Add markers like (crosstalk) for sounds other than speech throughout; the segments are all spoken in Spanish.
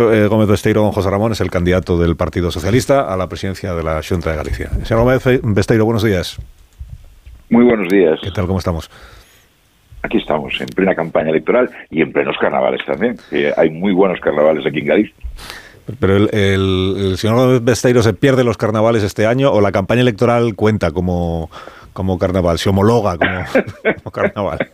Eh, Gómez Besteiro, don José Ramón, es el candidato del Partido Socialista a la presidencia de la Junta de Galicia. Señor Gómez Besteiro, buenos días. Muy buenos días. ¿Qué tal? ¿Cómo estamos? Aquí estamos, en plena campaña electoral y en plenos carnavales también. hay muy buenos carnavales aquí en Galicia. Pero el, señor Gómez Besteiro se pierde los carnavales este año o la campaña electoral cuenta como, como carnaval, se homologa como (laughs) carnaval.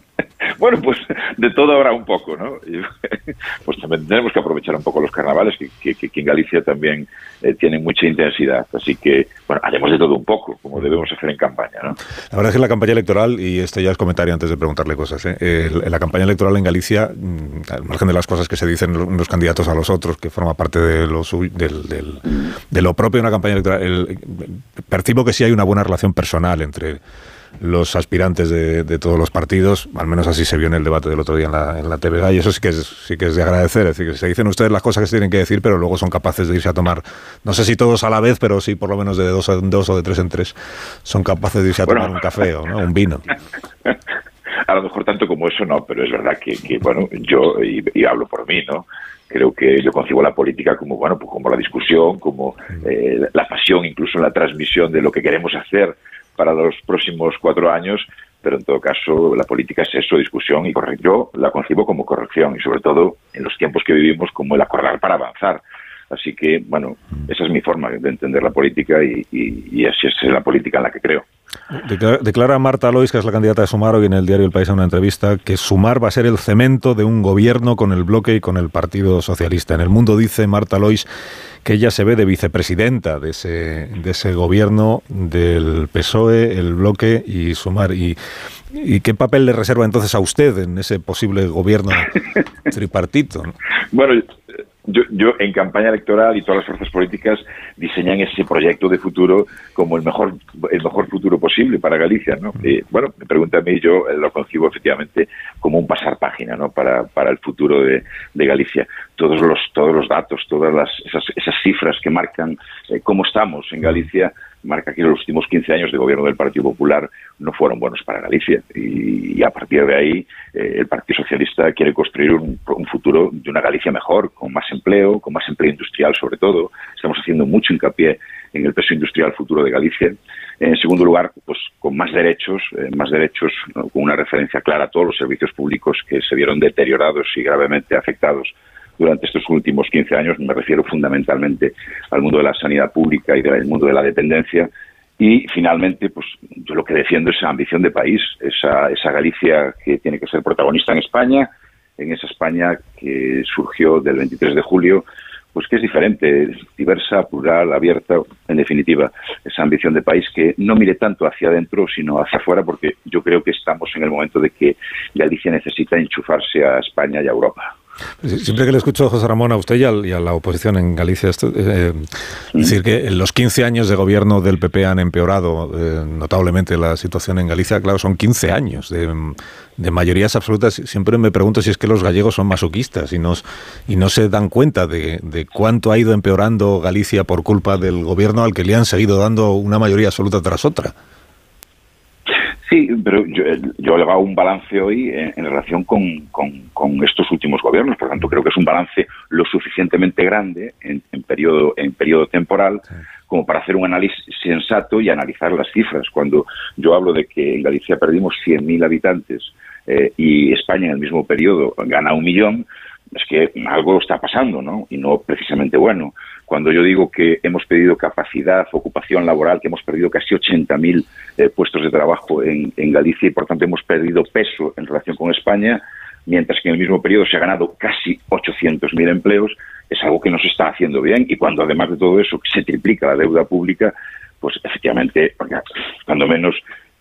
Bueno, pues de todo habrá un poco, ¿no? (laughs) pues también tenemos que aprovechar un poco los carnavales, que, que, en Galicia también eh, tienen mucha intensidad. Así que, bueno, haremos de todo un poco, como debemos hacer en campaña, ¿no? La verdad es que la campaña electoral, y este ya es comentario antes de preguntarle cosas, ¿eh? la campaña electoral en Galicia, mm, al margen de las cosas que se dicen los candidatos a los otros, que forma parte de lo, del, de lo propio de una campaña electoral, percibo que sí hay una buena relación personal entre los aspirantes de, todos los partidos, al menos así se vio en el debate del otro día en la, en la TVG, y eso sí que, es, sí que es de agradecer, es decir, que se dicen ustedes las cosas que se tienen que decir, pero luego son capaces de irse a tomar, no sé si todos a la vez, pero sí por lo menos de dos, en dos o de tres en tres, son capaces de irse a tomar un café o un vino. (laughs) A lo mejor tanto como eso no, pero es verdad que, bueno, yo, y, hablo por mí, ¿no? creo que yo concibo la política como bueno pues como la discusión como eh, la pasión incluso en la transmisión de lo que queremos hacer para los próximos cuatro años, pero en todo caso la política es eso, discusión y corrección. Yo la concibo como corrección y sobre todo en los tiempos que vivimos como el acordar para avanzar. Así que, bueno, esa es mi forma de entender la política y, y, así es la política en la que creo. Declara Marta Lois, que es la candidata de Sumar, hoy en el diario El País en una entrevista, que Sumar va a ser el cemento de un gobierno con el bloque y con el Partido Socialista. En el mundo dice Marta Lois que ella se ve de vicepresidenta de ese, de ese gobierno del PSOE, el bloque y Sumar. Y, ¿Y qué papel le reserva entonces a usted en ese posible gobierno (laughs) tripartito? Bueno, yo, yo, en campaña electoral y todas las fuerzas políticas diseñan ese proyecto de futuro como el mejor el mejor futuro posible para Galicia, ¿no? Mm. bueno, me pregunta a mí, yo lo concibo efectivamente como un pasar página, ¿no? Para, para el futuro de, de Galicia. Todos los todos los datos, todas las, esas, esas cifras que marcan eh, cómo estamos en Galicia marca que los últimos 15 años de gobierno del Partido Popular no fueron buenos para Galicia. Y, a partir de ahí, eh, el Partido Socialista quiere construir un, futuro de una Galicia mejor, con más empleo, con más empleo industrial sobre todo. Estamos haciendo mucho hincapié en el peso industrial futuro de Galicia. En segundo lugar, pues con más derechos, eh, más derechos, con una referencia clara a todos los servicios públicos que se vieron deteriorados y gravemente afectados durante estos últimos 15 años. Me refiero fundamentalmente al mundo de la sanidad pública y del mundo de la dependencia. Y finalmente, pues yo lo que defiendo es esa ambición de país, esa, esa Galicia que tiene que ser protagonista en España, en esa España que surgió del 23 de julio, pues que es diferente, diversa, plural, abierta, en definitiva, esa ambición de país que no mire tanto hacia adentro, sino hacia afuera, porque yo creo que estamos en el momento de que Galicia necesita enchufarse a España y a Europa. Siempre que le escucho, José Ramón, a usted y a, la oposición en Galicia, esto, eh, decir que en los 15 años de gobierno del PP han empeorado eh, notablemente la situación en Galicia, claro, son 15 años de, mayorías absolutas. Siempre me pregunto si es que los gallegos son masoquistas y, nos, y no se dan cuenta de, de cuánto ha ido empeorando Galicia por culpa del gobierno al que le han seguido dando una mayoría absoluta tras otra. Sí, pero yo, yo le hago un balance hoy en, relación con, con, estos últimos gobiernos. Por tanto, creo que es un balance lo suficientemente grande en, en periodo, en periodo temporal como para hacer un análisis sensato y analizar las cifras. Cuando yo hablo de que en Galicia perdimos 100.000 habitantes eh, y España en el mismo periodo gana un millón, es que algo está pasando, ¿no? Y no precisamente bueno. Cuando yo digo que hemos perdido capacidad, ocupación laboral, que hemos perdido casi 80.000 eh, puestos de trabajo en, Galicia y por tanto hemos perdido peso en relación con España, mientras que en el mismo periodo se ha ganado casi 800.000 empleos, es algo que no se está haciendo bien. Y cuando además de todo eso se triplica la deuda pública, pues efectivamente, cuando menos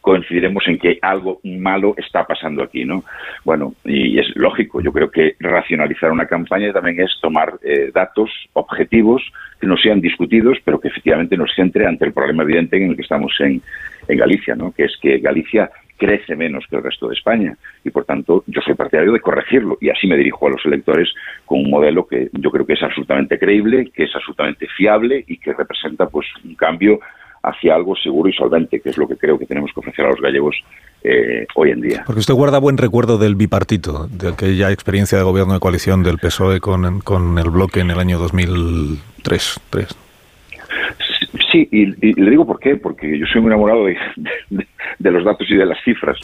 coincidiremos en que algo malo está pasando aquí, ¿no? Bueno, y es lógico, yo creo que racionalizar una campaña también es tomar eh, datos objetivos que no sean discutidos, pero que efectivamente nos centre ante el problema evidente en el que estamos en, en Galicia, ¿no? Que es que Galicia crece menos que el resto de España y por tanto yo soy partidario de corregirlo y así me dirijo a los electores con un modelo que yo creo que es absolutamente creíble, que es absolutamente fiable y que representa pues un cambio hacia algo seguro y solvente, que es lo que creo que tenemos que ofrecer a los gallegos eh, hoy en día. Porque usted guarda buen recuerdo del bipartito, de aquella experiencia de gobierno de coalición del PSOE con, con el bloque en el año 2003. Sí, y, le digo por qué, porque yo soy muy enamorado de, los datos y de las cifras.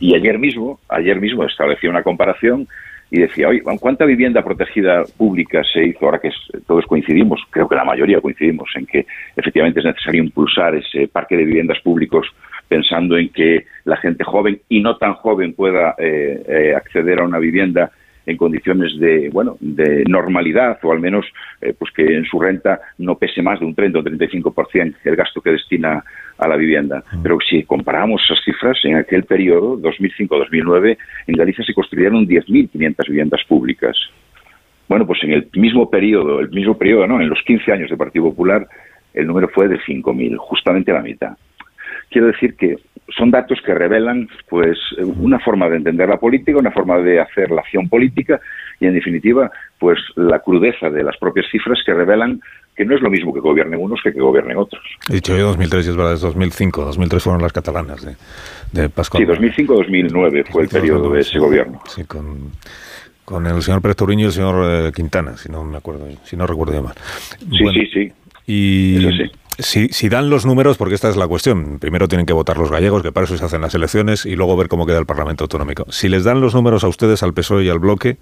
Y ayer mismo, ayer mismo establecí una comparación y decía, oye, ¿cuánta vivienda protegida pública se hizo? Ahora que todos coincidimos, creo que la mayoría coincidimos en que efectivamente es necesario impulsar ese parque de viviendas públicos pensando en que la gente joven y no tan joven pueda eh, eh, acceder a una vivienda en condiciones de bueno de normalidad o al menos eh, pues que en su renta no pese más de un 30 o 35% el gasto que destina a la vivienda. Mm. Pero si comparamos esas cifras, en aquel periodo, 2005-2009, en Galicia se construyeron 10.500 viviendas públicas. Bueno, pues en el mismo periodo, el mismo periodo, ¿no? En los 15 años de Partido Popular, el número fue de 5.000, justamente la mitad. Quiero decir que son datos que revelan pues una forma de entender la política, una forma de hacer la acción política y en definitiva pues la crudeza de las propias cifras que revelan que no es lo mismo que gobiernen unos que que gobiernen otros. He dicho yo 2003 y es verdad, es 2005. 2003 fueron las catalanas de, de Pascual. Sí, 2005-2009 fue el periodo de ese gobierno. Sí, con, con el señor Pérez Touriño y el señor eh, Quintana, si no me acuerdo, si no recuerdo mal. Sí, sí, sí. Y Si, si, dan los números, porque esta es la cuestión, primero tienen que votar los gallegos, que para eso se hacen las elecciones, y luego ver cómo queda el Parlamento Autonómico. Si les dan los números a ustedes, al PSOE y al bloque,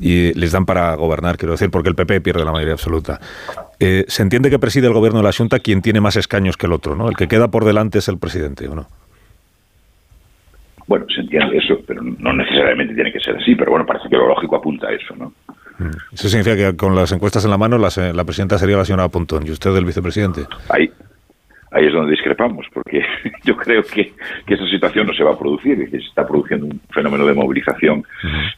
y les dan para gobernar, quiero decir, porque el PP pierde la mayoría absoluta. Eh, se entiende que preside el gobierno de la Junta quien tiene más escaños que el otro, ¿no? El que queda por delante es el presidente, ¿o no? Bueno, se entiende eso, pero no necesariamente tiene que ser así, pero bueno, parece que lo lógico apunta a eso, ¿no? Mm. Eso significa que con las encuestas en la mano la, la presidenta sería la señora Pontón y usted el vicepresidente. Ahí, ahí es donde discrepamos, porque (laughs) yo creo que, esa situación no se va a producir, que se está produciendo un fenómeno de movilización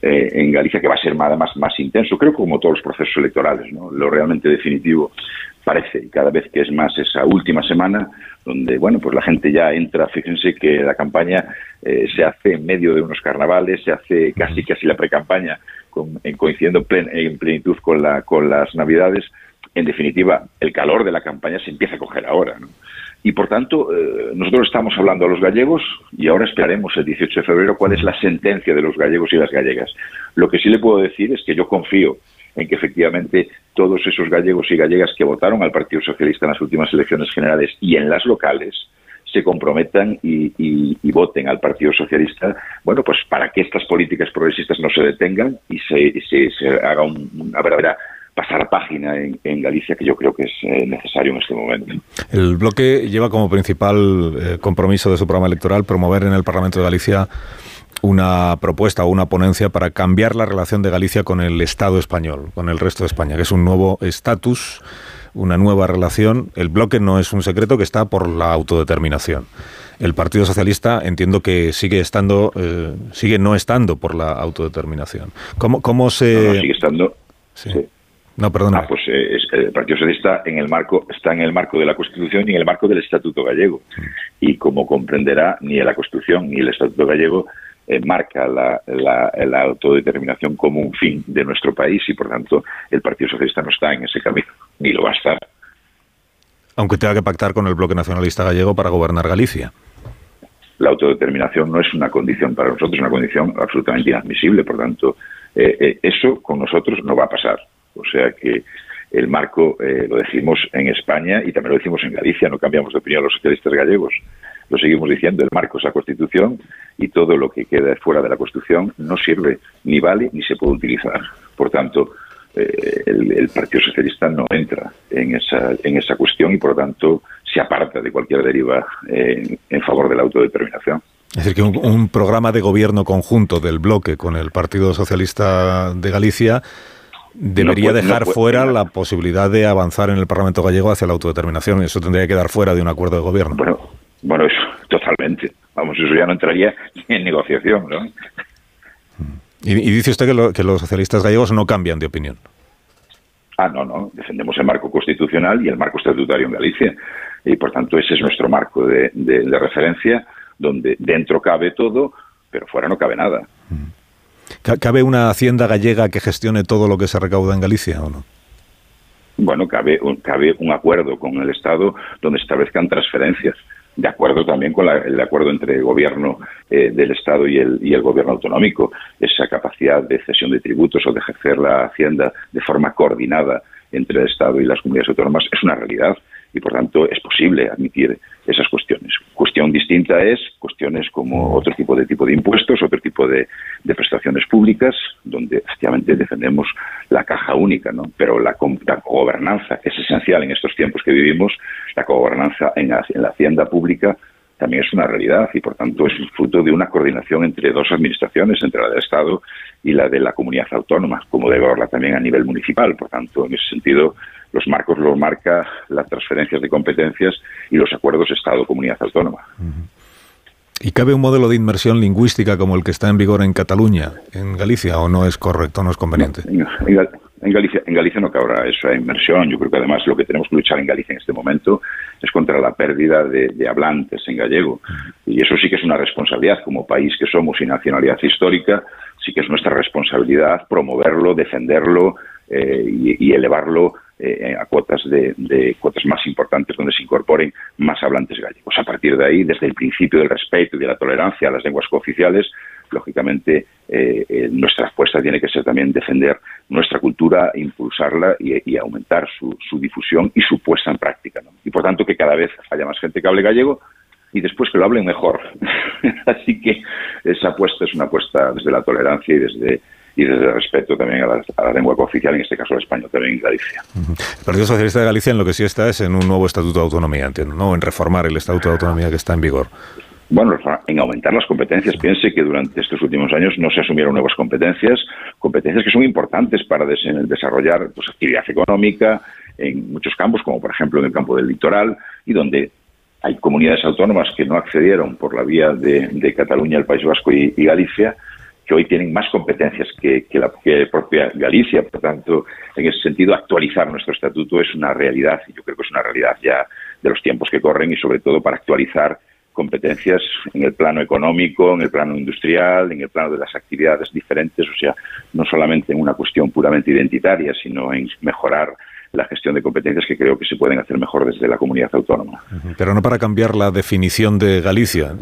eh, en Galicia que va a ser además más intenso, creo que como todos los procesos electorales, ¿no? lo realmente definitivo parece, y cada vez que es más esa última semana, donde, bueno, pues la gente ya entra, fíjense que la campaña eh, se hace en medio de unos carnavales, se hace casi casi la pre-campaña coincidiendo en plenitud con, la, con las navidades, en definitiva, el calor de la campaña se empieza a coger ahora. ¿no? Y por tanto, eh, nosotros estamos hablando a los gallegos y ahora esperaremos el 18 de febrero cuál es la sentencia de los gallegos y las gallegas. Lo que sí le puedo decir es que yo confío en que efectivamente todos esos gallegos y gallegas que votaron al Partido Socialista en las últimas elecciones generales y en las locales se comprometan y, voten al Partido Socialista, bueno, pues para que estas políticas progresistas no se detengan y se, se haga una verdadera pasar página en, Galicia, que yo creo que es eh, necesario en este momento. El bloque lleva como principal eh, compromiso de su programa electoral promover en el Parlamento de Galicia una propuesta o una ponencia para cambiar la relación de Galicia con el Estado español, con el resto de España, que es un nuevo estatus, una nueva relación. El bloque no es un secreto que está por la autodeterminación. El Partido Socialista entiendo que sigue estando, eh, sigue no estando por la autodeterminación. ¿Cómo, cómo se...? sigue estando... sí. No, perdona. Ah, pues eh, el Partido Socialista en el marco, está en el marco de la Constitución y en el marco del Estatuto Gallego. Y como comprenderá, ni la Constitución ni el Estatuto Gallego eh, marca la, la, autodeterminación como un fin de nuestro país y, por tanto, el Partido Socialista no está en ese camino, (laughs) ni lo va a estar. Aunque tenga que pactar con el bloque nacionalista gallego para gobernar Galicia. La autodeterminación no es una condición para nosotros, es una condición absolutamente inadmisible. Por tanto, eh, eso con nosotros no va a pasar. O sea que el marco eh, lo decimos en España y también lo decimos en Galicia, no cambiamos de opinión los socialistas gallegos. Lo seguimos diciendo, el marco es la Constitución y todo lo que queda fuera de la Constitución no sirve, ni vale, ni se puede utilizar. Por tanto, eh, el, Partido Socialista no entra en esa, en esa cuestión y, por lo tanto, se aparta de cualquier deriva en, favor de la autodeterminación. Es decir, que un programa de gobierno conjunto del bloque con el Partido Socialista de Galicia debería dejar fuera la posibilidad de avanzar en el Parlamento gallego hacia la autodeterminación. Eso tendría que quedar fuera de un acuerdo de gobierno. Bueno, bueno, eso totalmente. Vamos, eso ya no entraría en negociación, ¿no? Y, dice usted que, los socialistas gallegos no cambian de opinión. Ah, no, no. Defendemos el marco constitucional y el marco estatutario en Galicia. Y por tanto, ese es nuestro marco de, referencia, donde dentro cabe todo, pero fuera no cabe nada. ¿Cabe una hacienda gallega que gestione todo lo que se recauda en Galicia o no? bueno, cabe, cabe un acuerdo con el Estado donde establezcan transferencias de acuerdo también con el acuerdo entre el gobierno eh, del Estado y el, y el gobierno autonómico, esa capacidad de cesión de tributos o de ejercer la hacienda de forma coordinada entre el Estado y las comunidades autónomas es una realidad y por tanto es posible admitir esas cuestiones. Cuestión distinta es cuestiones como otro tipo de tipo de impuestos, otro tipo de, prestaciones públicas, donde efectivamente defendemos la caja única, ¿no? Pero la, la gobernanza es esencial en estos tiempos que vivimos, la gobernanza en la, en la hacienda pública también es una realidad y por tanto es fruto de una coordinación entre dos administraciones, entre la del Estado y la de la comunidad autónoma, como debe haberla también a nivel municipal. Por tanto, en ese sentido, los marcos los marca las transferencias de competencias y los acuerdos Estado-Comunidad Autónoma. ¿Y cabe un modelo de inmersión lingüística como el que está en vigor en Cataluña, en Galicia, o no es correcto, no es conveniente? en, Galicia, en Galicia no cabrá esa inmersión. Yo creo que además lo que tenemos que luchar en Galicia en este momento es contra la pérdida de, hablantes en gallego. Y eso sí que es una responsabilidad como país que somos y nacionalidad histórica, sí que es nuestra responsabilidad promoverlo, defenderlo eh, y elevarlo eh, a cuotas de, cuotas más importantes donde se incorporen más hablantes gallegos. A partir de ahí, desde el principio del respeto y de la tolerancia a las lenguas cooficiales, lógicamente eh, eh, nuestra apuesta tiene que ser también defender nuestra cultura, impulsarla y, aumentar su, difusión y su puesta en práctica. Y por tanto que cada vez haya más gente que hable gallego y después que lo hablen mejor. (laughs) Así que esa apuesta es una apuesta desde la tolerancia y desde y desde el respeto también a la, lengua cooficial, en este caso el español también en Galicia. El Partido Socialista de Galicia en lo que sí está es en un nuevo Estatuto de Autonomía, entiendo, ¿no? En reformar el Estatuto de Autonomía que está en vigor. Bueno, en aumentar las competencias. Piense que durante estos últimos años no se asumieron nuevas competencias, competencias que son importantes para desarrollar pues, actividad económica en muchos campos, como por ejemplo en el campo del litoral, y donde hay comunidades autónomas que no accedieron por la vía de, Cataluña, el País Vasco y Galicia, que hoy tienen más competencias que, la propia Galicia. Por tanto, en ese sentido, actualizar nuestro estatuto es una realidad y yo creo que es una realidad ya de los tiempos que corren y sobre todo para actualizar competencias en el plano económico, en el plano industrial, en el plano de las actividades diferentes, o sea, no solamente en una cuestión puramente identitaria, sino en mejorar la gestión de competencias que creo que se pueden hacer mejor desde la comunidad autónoma. Pero no para cambiar la definición de Galicia.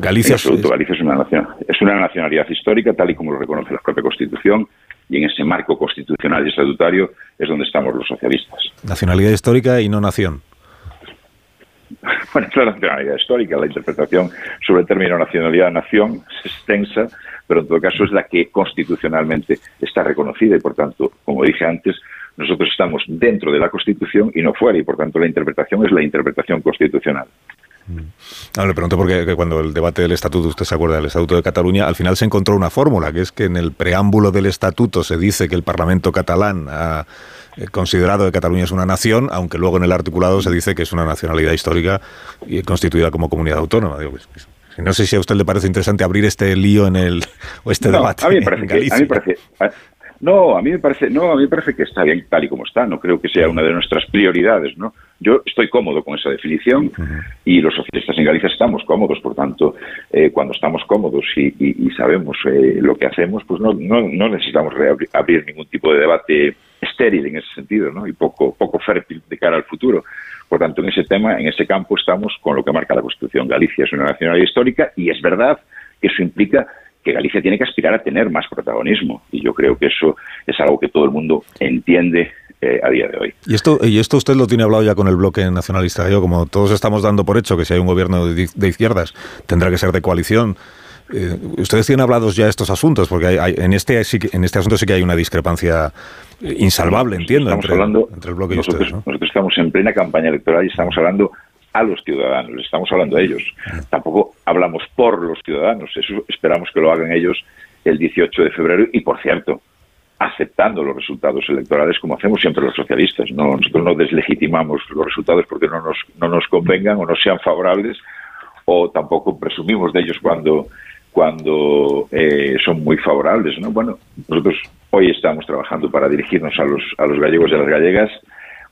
Galicia es, Galicia es una nación, es una nacionalidad histórica tal y como lo reconoce la propia Constitución y en ese marco constitucional y estatutario es donde estamos los socialistas. Nacionalidad histórica y no nación. Bueno, es la nacionalidad histórica, la interpretación sobre el término nacionalidad-nación es extensa, pero en todo caso es la que constitucionalmente está reconocida y, por tanto, como dije antes, nosotros estamos dentro de la Constitución y no fuera, y por tanto la interpretación es la interpretación constitucional. No, le pregunto porque cuando el debate del estatuto, usted se acuerda del estatuto de Cataluña, al final se encontró una fórmula, que es que en el preámbulo del estatuto se dice que el Parlamento catalán ha eh, considerado que Cataluña es una nación, aunque luego en el articulado se dice que es una nacionalidad histórica y constituida como comunidad autónoma. Pues, pues, no sé si a usted le parece interesante abrir este lío en el (laughs) o este debate. A mí me parece, no, a mí me parece, no, a mí me parece que está bien tal y como está. No creo que sea una de nuestras prioridades, ¿no? Yo estoy cómodo con esa definición y los socialistas en Galicia estamos cómodos. Por tanto, eh, cuando estamos cómodos y, sabemos eh, lo que hacemos, pues no, necesitamos abrir ningún tipo de debate estéril en ese sentido, ¿no? Y poco, poco fértil de cara al futuro. Por tanto, en ese tema, en ese campo, estamos con lo que marca la Constitución. Galicia es una nacionalidad histórica y es verdad que eso implica que Galicia tiene que aspirar a tener más protagonismo. Y yo creo que eso es algo que todo el mundo entiende eh, a día de hoy. ¿Y esto, ¿Y esto usted lo tiene hablado ya con el bloque nacionalista gallego? Como todos estamos dando por hecho que si hay un gobierno de, izquierdas tendrá que ser de coalición. Eh, ¿Ustedes tienen hablados ya estos asuntos? Porque hay, en, este, en este asunto sí que hay una discrepancia insalvable, entiendo, entre, el bloque y ustedes. Nosotros estamos en plena campaña electoral y estamos hablando a los ciudadanos, estamos hablando de ellos. Tampoco hablamos por los ciudadanos, eso esperamos que lo hagan ellos el 18 de febrero y, por cierto, aceptando los resultados electorales como hacemos siempre los socialistas. No, nosotros no deslegitimamos los resultados porque no nos, no nos convengan o no sean favorables o tampoco presumimos de ellos cuando, cuando eh, son muy favorables. ¿no? Bueno, nosotros hoy estamos trabajando para dirigirnos a los, a los gallegos y a las gallegas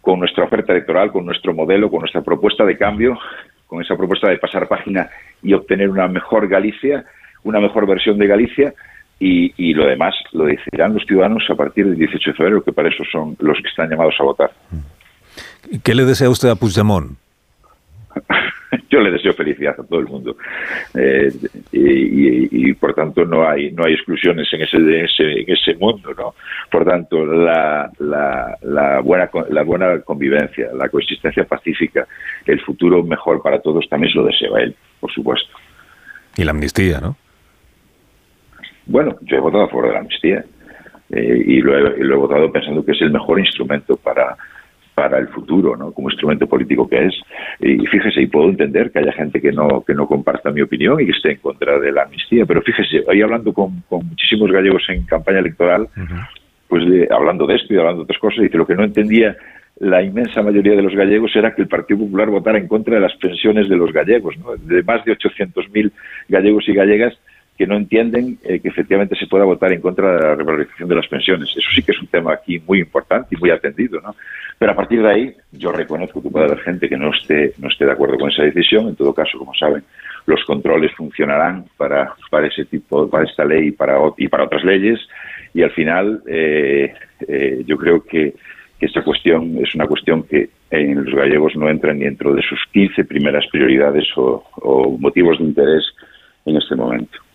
con nuestra oferta electoral, con nuestro modelo, con nuestra propuesta de cambio, con esa propuesta de pasar página y obtener una mejor Galicia, una mejor versión de Galicia, y, lo demás lo decidirán los ciudadanos a partir del 18 de febrero, que para eso son los que están llamados a votar. ¿Qué le desea usted a Puigdemont? (laughs) (laughs) Yo le deseo felicidad a todo el mundo eh, y, por tanto no hay no hay exclusiones en ese, en ese mundo, ¿no? Por tanto la, la, la, buena la buena convivencia, la coexistencia pacífica, el futuro mejor para todos también se lo deseo a él, por supuesto. Y la amnistía, ¿no? Bueno, yo he votado a favor de la amnistía eh, y, lo he, votado pensando que es el mejor instrumento para, para el futuro, ¿no? Como instrumento político que es. Y fíjese, y puedo entender que haya gente que no que no comparta mi opinión y que esté en contra de la amnistía, pero fíjese, hoy hablando con, muchísimos gallegos en campaña electoral, pues hablando de esto y hablando de otras cosas, dice lo que no entendía la inmensa mayoría de los gallegos era que el Partido Popular votara en contra de las pensiones de los gallegos, ¿no? de más de 800.000 gallegos y gallegas que no entienden eh, que efectivamente se pueda votar en contra de la revalorización de las pensiones. Eso sí que es un tema aquí muy importante y muy atendido, ¿no? Pero a partir de ahí, yo reconozco que puede haber gente que no esté, no esté de acuerdo con esa decisión. En todo caso, como saben, los controles funcionarán para, para ese tipo, para esta ley y para, y para otras leyes. Y al final, eh, eh, yo creo que, que esta cuestión es una cuestión que en los gallegos no entra ni dentro de sus 15 primeras prioridades o motivos de interés en este momento.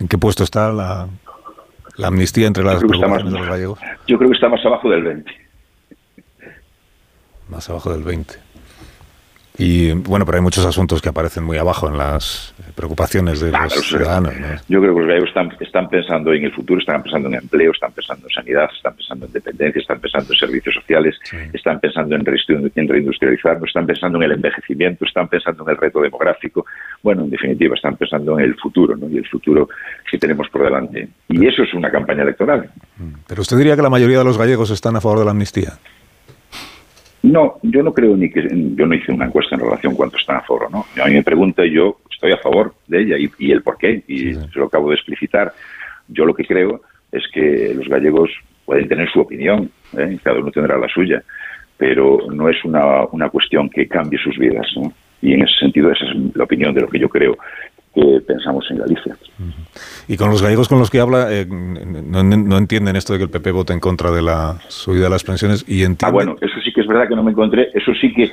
¿En qué puesto está la, amnistía entre las preocupaciones de los gallegos? Yo creo que está más abajo del 20. Más abajo del 20. Y bueno, pero hay muchos asuntos que aparecen muy abajo en las preocupaciones de los ciudadanos. Yo creo que los gallegos están, están pensando en el futuro, están pensando en empleo, están pensando en sanidad, están pensando en dependencia, están pensando en servicios sociales, están pensando en, en reindustrializarnos, están pensando en el envejecimiento, están pensando en el reto demográfico. Bueno, en definitiva, están pensando en el futuro ¿no? y el futuro que tenemos por delante. Y eso es una campaña electoral. Mm. Pero usted diría que la mayoría de los gallegos están a favor de la amnistía. No, yo no creo ni que yo no hice una encuesta en relación cuánto están a favor o no. A mí me pregunta y yo estoy a favor de ella y, el por qué y se lo acabo de explicitar. Yo lo que creo es que los gallegos pueden tener su opinión, ¿eh? cada uno tendrá la suya, pero no es una, una cuestión que cambie sus vidas. Y en ese sentido esa es la opinión de lo que yo creo que pensamos en Galicia. Y con los gallegos con los que habla, eh, no, entienden esto de que el PP vote en contra de la subida de las pensiones y entienden... Ah, bueno, eso sí que es verdad que no me encontré, eso sí que,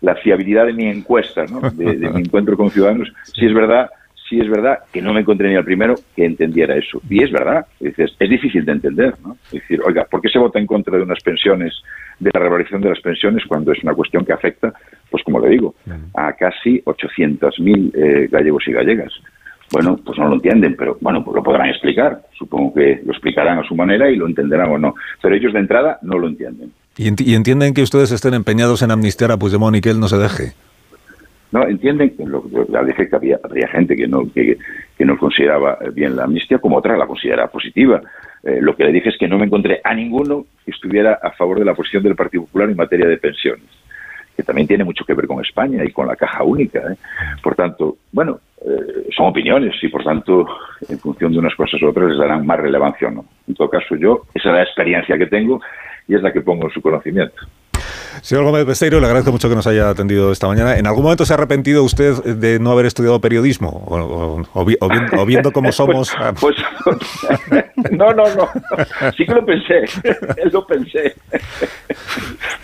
la fiabilidad de mi encuesta, de, mi (laughs) encuentro con ciudadanos, sí es verdad sí es verdad que no me encontré ni al primero que entendiera eso. Y es verdad, es, es difícil de entender, ¿no? Es decir, oiga, ¿por qué se vota en contra de unas pensiones, de la revalorización de las pensiones, cuando es una cuestión que afecta, pues como le digo, a casi 800.000 eh, gallegos y gallegas? Bueno, pues no lo entienden, pero bueno, pues lo podrán explicar. Supongo que lo explicarán a su manera y lo entenderán o no. Pero ellos de entrada no lo entienden. ¿Y, entienden que ustedes estén empeñados en amnistiar a Puigdemont y que él no se deje? No, entienden, lo, ya dije que había, había gente que no, que, no consideraba bien la amnistía, como otra la considera positiva. Eh, lo que le dije es que no me encontré a ninguno que estuviera a favor de la posición del Partido Popular en materia de pensiones que también tiene mucho que ver con España y con la caja única. ¿eh? Por tanto, bueno, eh, son opiniones y por tanto, en función de unas cosas u otras, les darán más relevancia o no. En todo caso, yo, esa es la experiencia que tengo y es la que pongo en su conocimiento. Señor Gómez Besteiro, le agradezco mucho que nos haya atendido esta mañana. ¿En algún momento se ha arrepentido usted de no haber estudiado periodismo? ¿O, viendo, cómo pues, (laughs) somos? Pues, (laughs) no, no, no. Sí que lo pensé. (laughs) Lo pensé.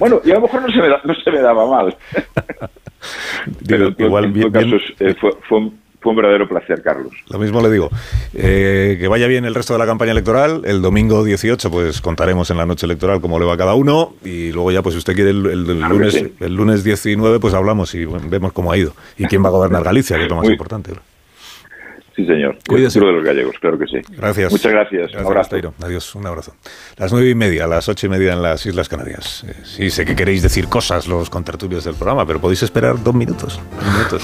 Bueno, y a lo mejor no se me, no se me daba mal. (laughs) Pero, igual, en bien, casos, eh, fue, fue, fue un verdadero placer, Carlos. Lo mismo le digo. Eh, que vaya bien el resto de la campaña electoral. El domingo 18, pues contaremos en la noche electoral cómo le va a cada uno. Y luego ya, pues si usted quiere el, lunes, el lunes 19, pues hablamos y vemos cómo ha ido. Y quién va a gobernar Galicia, que es lo más importante. Sí, señor. Cuídese. de los gallegos, claro que sí. Gracias. Muchas gracias. un abrazo. Adiós, un abrazo. Las nueve y media, las ocho y media en las Islas Canarias. Eh, sí, sé que queréis decir cosas los contertulios del programa, pero podéis esperar dos minutos. Dos minutos.